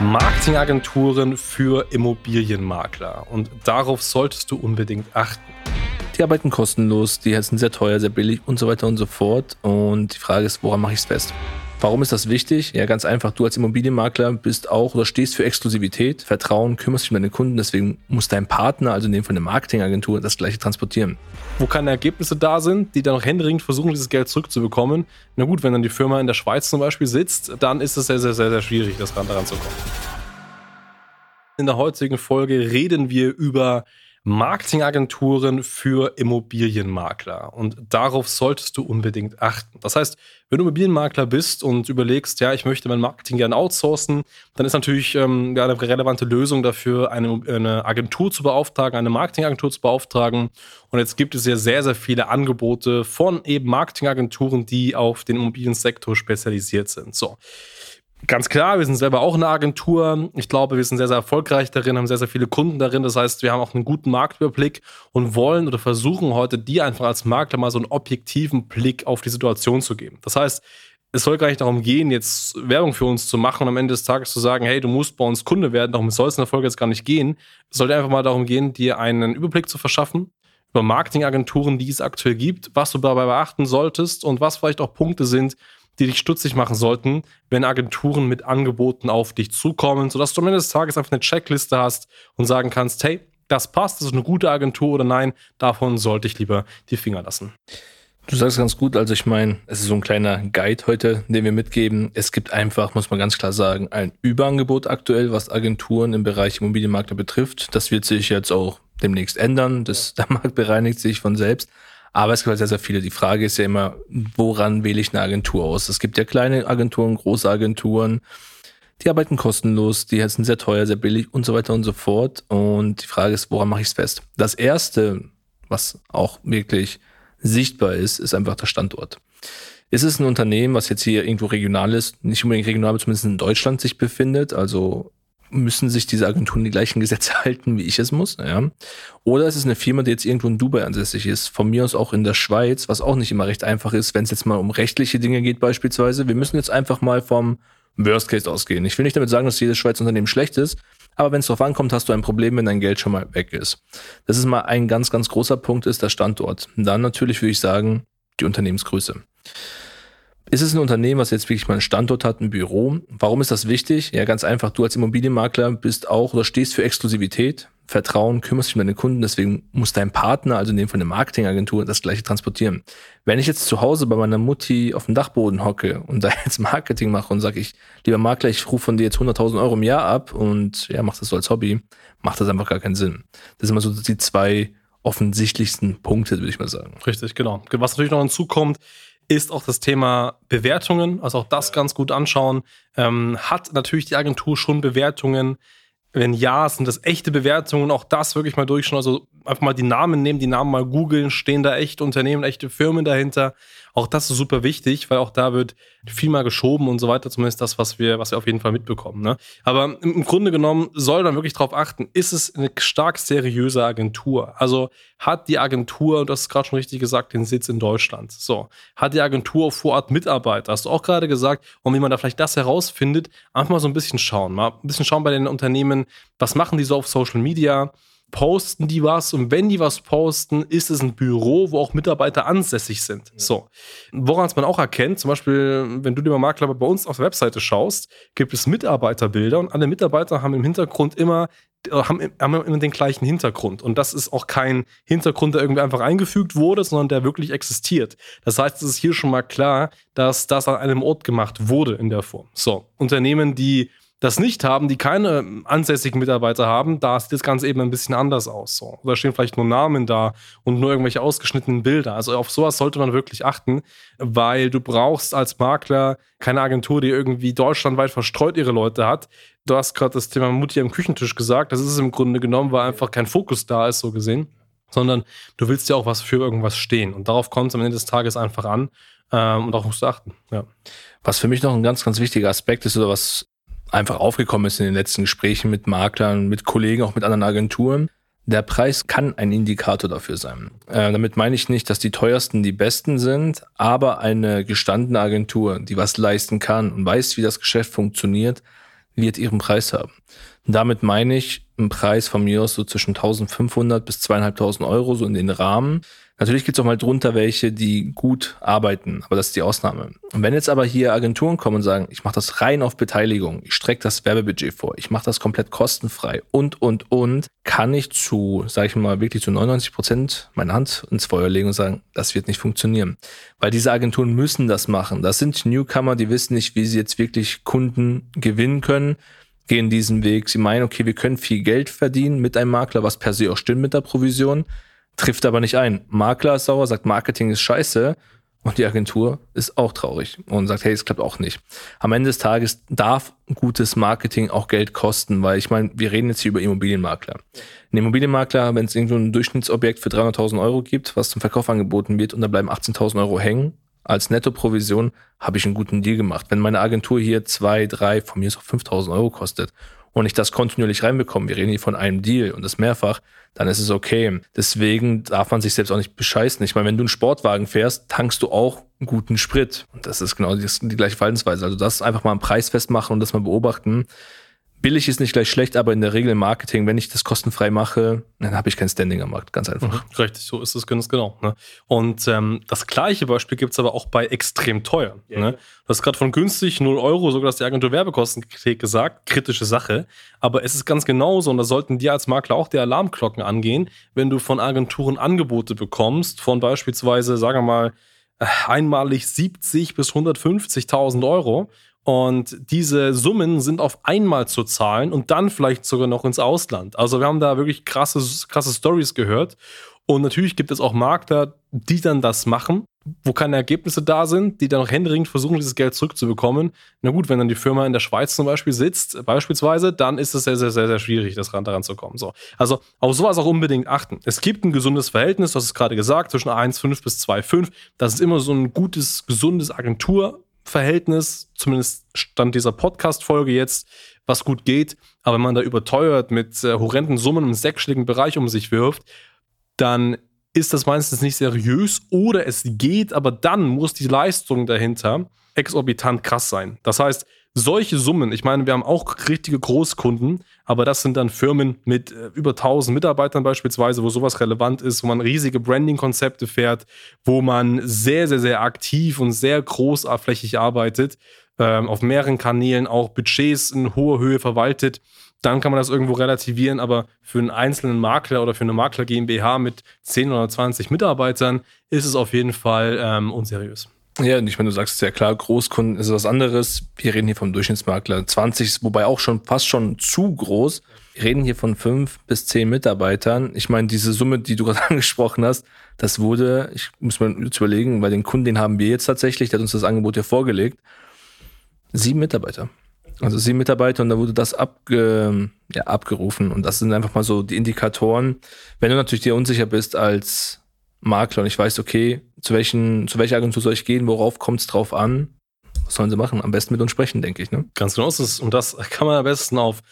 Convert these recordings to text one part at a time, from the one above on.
Marketingagenturen für Immobilienmakler. Und darauf solltest du unbedingt achten. Die arbeiten kostenlos, die sind sehr teuer, sehr billig und so weiter und so fort. Und die Frage ist, woran mache ich es fest? Warum ist das wichtig? Ja, ganz einfach. Du als Immobilienmakler bist auch oder stehst für Exklusivität, Vertrauen, kümmerst dich um deine Kunden. Deswegen muss dein Partner, also in dem von der Marketingagentur, das gleiche transportieren. Wo keine Ergebnisse da sind, die dann noch händeringend versuchen, dieses Geld zurückzubekommen. Na gut, wenn dann die Firma in der Schweiz zum Beispiel sitzt, dann ist es sehr, sehr, sehr, sehr schwierig, das daran zu kommen. In der heutigen Folge reden wir über Marketingagenturen für Immobilienmakler. Und darauf solltest du unbedingt achten. Das heißt, wenn du Immobilienmakler bist und überlegst, ja, ich möchte mein Marketing gerne outsourcen, dann ist natürlich ähm, ja, eine relevante Lösung dafür, eine, eine Agentur zu beauftragen, eine Marketingagentur zu beauftragen. Und jetzt gibt es ja sehr, sehr viele Angebote von eben Marketingagenturen, die auf den Immobiliensektor spezialisiert sind. So. Ganz klar, wir sind selber auch eine Agentur. Ich glaube, wir sind sehr, sehr erfolgreich darin, haben sehr, sehr viele Kunden darin. Das heißt, wir haben auch einen guten Marktüberblick und wollen oder versuchen heute, dir einfach als Makler mal so einen objektiven Blick auf die Situation zu geben. Das heißt, es soll gar nicht darum gehen, jetzt Werbung für uns zu machen und am Ende des Tages zu sagen, hey, du musst bei uns Kunde werden. Darum soll es in der Folge jetzt gar nicht gehen. Es sollte einfach mal darum gehen, dir einen Überblick zu verschaffen über Marketingagenturen, die es aktuell gibt, was du dabei beachten solltest und was vielleicht auch Punkte sind, die dich stutzig machen sollten, wenn Agenturen mit Angeboten auf dich zukommen, sodass du am Ende des Tages einfach eine Checkliste hast und sagen kannst, hey, das passt, das ist eine gute Agentur oder nein, davon sollte ich lieber die Finger lassen. Du sagst ganz gut, also ich meine, es ist so ein kleiner Guide heute, den wir mitgeben. Es gibt einfach, muss man ganz klar sagen, ein Überangebot aktuell, was Agenturen im Bereich Immobilienmakler betrifft. Das wird sich jetzt auch demnächst ändern. Das, der Markt bereinigt sich von selbst. Aber es gibt halt sehr, sehr viele. Die Frage ist ja immer, woran wähle ich eine Agentur aus? Es gibt ja kleine Agenturen, große Agenturen, die arbeiten kostenlos, die sind sehr teuer, sehr billig und so weiter und so fort. Und die Frage ist, woran mache ich es fest? Das erste, was auch wirklich sichtbar ist, ist einfach der Standort. Ist es ein Unternehmen, was jetzt hier irgendwo regional ist, nicht unbedingt regional, aber zumindest in Deutschland sich befindet, also müssen sich diese Agenturen die gleichen Gesetze halten, wie ich es muss. Ja. Oder es ist eine Firma, die jetzt irgendwo in Dubai ansässig ist, von mir aus auch in der Schweiz, was auch nicht immer recht einfach ist, wenn es jetzt mal um rechtliche Dinge geht beispielsweise. Wir müssen jetzt einfach mal vom Worst Case ausgehen. Ich will nicht damit sagen, dass jedes Schweizer Unternehmen schlecht ist, aber wenn es darauf ankommt, hast du ein Problem, wenn dein Geld schon mal weg ist. Das ist mal ein ganz, ganz großer Punkt, ist der Standort. dann natürlich würde ich sagen, die Unternehmensgröße. Ist es ein Unternehmen, was jetzt wirklich mal einen Standort hat, ein Büro? Warum ist das wichtig? Ja, ganz einfach. Du als Immobilienmakler bist auch oder stehst für Exklusivität, Vertrauen, kümmerst dich um deine Kunden. Deswegen muss dein Partner, also in dem von der Marketingagentur, das gleiche transportieren. Wenn ich jetzt zu Hause bei meiner Mutti auf dem Dachboden hocke und da jetzt Marketing mache und sage ich, lieber Makler, ich rufe von dir jetzt 100.000 Euro im Jahr ab und ja, mach das so als Hobby, macht das einfach gar keinen Sinn. Das sind immer so die zwei offensichtlichsten Punkte, würde ich mal sagen. Richtig, genau. Was natürlich noch hinzukommt, ist auch das Thema Bewertungen, also auch das ganz gut anschauen. Ähm, hat natürlich die Agentur schon Bewertungen? Wenn ja, sind das echte Bewertungen? Auch das wirklich mal durchschauen. Also einfach mal die Namen nehmen, die Namen mal googeln. Stehen da echte Unternehmen, echte Firmen dahinter? Auch das ist super wichtig, weil auch da wird viel mal geschoben und so weiter. Zumindest das, was wir, was wir auf jeden Fall mitbekommen. Ne? Aber im Grunde genommen soll man wirklich darauf achten, ist es eine stark seriöse Agentur? Also hat die Agentur, du hast es gerade schon richtig gesagt, den Sitz in Deutschland. So. Hat die Agentur vor Ort Mitarbeiter? Hast du auch gerade gesagt, und wie man da vielleicht das herausfindet, einfach mal so ein bisschen schauen. Mal ein bisschen schauen bei den Unternehmen, was machen die so auf Social Media? Posten die was und wenn die was posten, ist es ein Büro, wo auch Mitarbeiter ansässig sind. Ja. So. Woran es man auch erkennt, zum Beispiel, wenn du dir mal Makler bei uns auf der Webseite schaust, gibt es Mitarbeiterbilder und alle Mitarbeiter haben im Hintergrund immer haben, haben immer den gleichen Hintergrund. Und das ist auch kein Hintergrund, der irgendwie einfach eingefügt wurde, sondern der wirklich existiert. Das heißt, es ist hier schon mal klar, dass das an einem Ort gemacht wurde in der Form. So, Unternehmen, die das nicht haben, die keine ansässigen Mitarbeiter haben, da sieht das Ganze eben ein bisschen anders aus. So. Da stehen vielleicht nur Namen da und nur irgendwelche ausgeschnittenen Bilder. Also auf sowas sollte man wirklich achten, weil du brauchst als Makler keine Agentur, die irgendwie deutschlandweit verstreut ihre Leute hat. Du hast gerade das Thema Mutti am Küchentisch gesagt. Das ist es im Grunde genommen, weil einfach kein Fokus da ist, so gesehen. Sondern du willst ja auch was für irgendwas stehen. Und darauf kommt es am Ende des Tages einfach an. Ähm, und darauf musst du achten. Ja. Was für mich noch ein ganz, ganz wichtiger Aspekt ist oder was einfach aufgekommen ist in den letzten Gesprächen mit Maklern, mit Kollegen, auch mit anderen Agenturen. Der Preis kann ein Indikator dafür sein. Äh, damit meine ich nicht, dass die teuersten die besten sind, aber eine gestandene Agentur, die was leisten kann und weiß, wie das Geschäft funktioniert, wird ihren Preis haben. Und damit meine ich einen Preis von mir aus so zwischen 1500 bis 2500 Euro, so in den Rahmen. Natürlich gibt es auch mal drunter welche, die gut arbeiten, aber das ist die Ausnahme. Und wenn jetzt aber hier Agenturen kommen und sagen, ich mache das rein auf Beteiligung, ich strecke das Werbebudget vor, ich mache das komplett kostenfrei und, und, und, kann ich zu, sage ich mal, wirklich zu 99 Prozent meine Hand ins Feuer legen und sagen, das wird nicht funktionieren. Weil diese Agenturen müssen das machen. Das sind Newcomer, die wissen nicht, wie sie jetzt wirklich Kunden gewinnen können gehen diesen Weg. Sie meinen, okay, wir können viel Geld verdienen mit einem Makler, was per se auch stimmt mit der Provision trifft aber nicht ein. Makler ist sauer, sagt, Marketing ist scheiße. Und die Agentur ist auch traurig und sagt, hey, es klappt auch nicht. Am Ende des Tages darf gutes Marketing auch Geld kosten, weil ich meine, wir reden jetzt hier über Immobilienmakler. Ein Immobilienmakler, wenn es irgendwo ein Durchschnittsobjekt für 300.000 Euro gibt, was zum Verkauf angeboten wird und da bleiben 18.000 Euro hängen, als Nettoprovision habe ich einen guten Deal gemacht. Wenn meine Agentur hier zwei, drei, von mir ist auch 5.000 Euro kostet und ich das kontinuierlich reinbekomme, wir reden hier von einem Deal und das mehrfach, dann ist es okay. Deswegen darf man sich selbst auch nicht bescheißen. Ich meine, wenn du einen Sportwagen fährst, tankst du auch guten Sprit. Und das ist genau die, die gleiche Verhaltensweise. Also das einfach mal einen Preis festmachen und das mal beobachten billig ist nicht gleich schlecht, aber in der Regel im Marketing, wenn ich das kostenfrei mache, dann habe ich kein Standing am Markt, ganz einfach. Mhm, richtig, so ist es ganz genau. Ne? Und ähm, das gleiche Beispiel gibt es aber auch bei extrem teuer. Ja. Ne? Du hast gerade von günstig 0 Euro, sogar dass die Agentur Werbekostenkritik gesagt, kritische Sache. Aber es ist ganz genauso und da sollten dir als Makler auch die Alarmglocken angehen, wenn du von Agenturen Angebote bekommst, von beispielsweise, sagen wir mal, äh, einmalig 70 bis 150.000 Euro und diese Summen sind auf einmal zu zahlen und dann vielleicht sogar noch ins Ausland. Also wir haben da wirklich krasse, krasse Stories gehört. Und natürlich gibt es auch Makler, die dann das machen, wo keine Ergebnisse da sind, die dann noch händeringend versuchen, dieses Geld zurückzubekommen. Na gut, wenn dann die Firma in der Schweiz zum Beispiel sitzt, beispielsweise, dann ist es sehr, sehr, sehr, sehr schwierig, das Rand daran zu kommen. So. Also auf sowas auch unbedingt achten. Es gibt ein gesundes Verhältnis, du hast es gerade gesagt, zwischen 1,5 bis 2,5. Das ist immer so ein gutes, gesundes Agentur. Verhältnis, zumindest stand dieser Podcast-Folge jetzt, was gut geht. Aber wenn man da überteuert mit äh, horrenden Summen im sechsstelligen Bereich um sich wirft, dann ist das meistens nicht seriös oder es geht, aber dann muss die Leistung dahinter exorbitant krass sein. Das heißt, solche Summen, ich meine, wir haben auch richtige Großkunden, aber das sind dann Firmen mit äh, über 1000 Mitarbeitern beispielsweise, wo sowas relevant ist, wo man riesige Branding-Konzepte fährt, wo man sehr, sehr, sehr aktiv und sehr großflächig arbeitet, ähm, auf mehreren Kanälen auch Budgets in hoher Höhe verwaltet. Dann kann man das irgendwo relativieren, aber für einen einzelnen Makler oder für eine Makler GmbH mit 10 oder 20 Mitarbeitern ist es auf jeden Fall ähm, unseriös. Ja, und ich meine, du sagst es ja klar, Großkunden ist was anderes. Wir reden hier vom Durchschnittsmakler 20, wobei auch schon fast schon zu groß. Wir reden hier von fünf bis zehn Mitarbeitern. Ich meine, diese Summe, die du gerade angesprochen hast, das wurde, ich muss mir jetzt überlegen, weil den Kunden, den haben wir jetzt tatsächlich, der hat uns das Angebot hier vorgelegt. Sieben Mitarbeiter. Also sieben Mitarbeiter und da wurde das abge, ja, abgerufen. Und das sind einfach mal so die Indikatoren. Wenn du natürlich dir unsicher bist als Makler und ich weiß, okay, zu, welchen, zu welcher Agentur soll ich gehen, worauf kommt es drauf an? Was sollen sie machen? Am besten mit uns sprechen, denke ich. Ne? Ganz genau ist es. Und das kann man am besten auf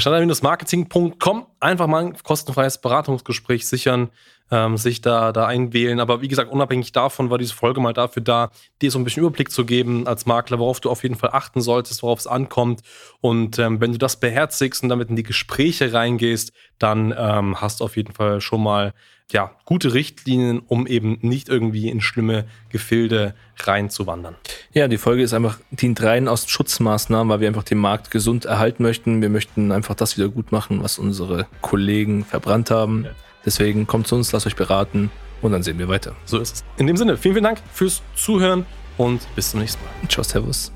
standard-marketing.com einfach mal ein kostenfreies Beratungsgespräch sichern, ähm, sich da, da einwählen. Aber wie gesagt, unabhängig davon war diese Folge mal dafür da, dir so ein bisschen Überblick zu geben als Makler, worauf du auf jeden Fall achten solltest, worauf es ankommt. Und ähm, wenn du das beherzigst und damit in die Gespräche reingehst, dann ähm, hast du auf jeden Fall schon mal ja, gute Richtlinien, um eben nicht irgendwie in schlimme Gefilde reinzuwandern. Ja, die Folge ist einfach, dient rein aus Schutzmaßnahmen, weil wir einfach den Markt gesund erhalten möchten. Wir möchten einfach das wieder gut machen, was unsere Kollegen verbrannt haben. Ja. Deswegen kommt zu uns, lasst euch beraten und dann sehen wir weiter. So ist es. In dem Sinne, vielen, vielen Dank fürs Zuhören und bis zum nächsten Mal. Ciao, Servus.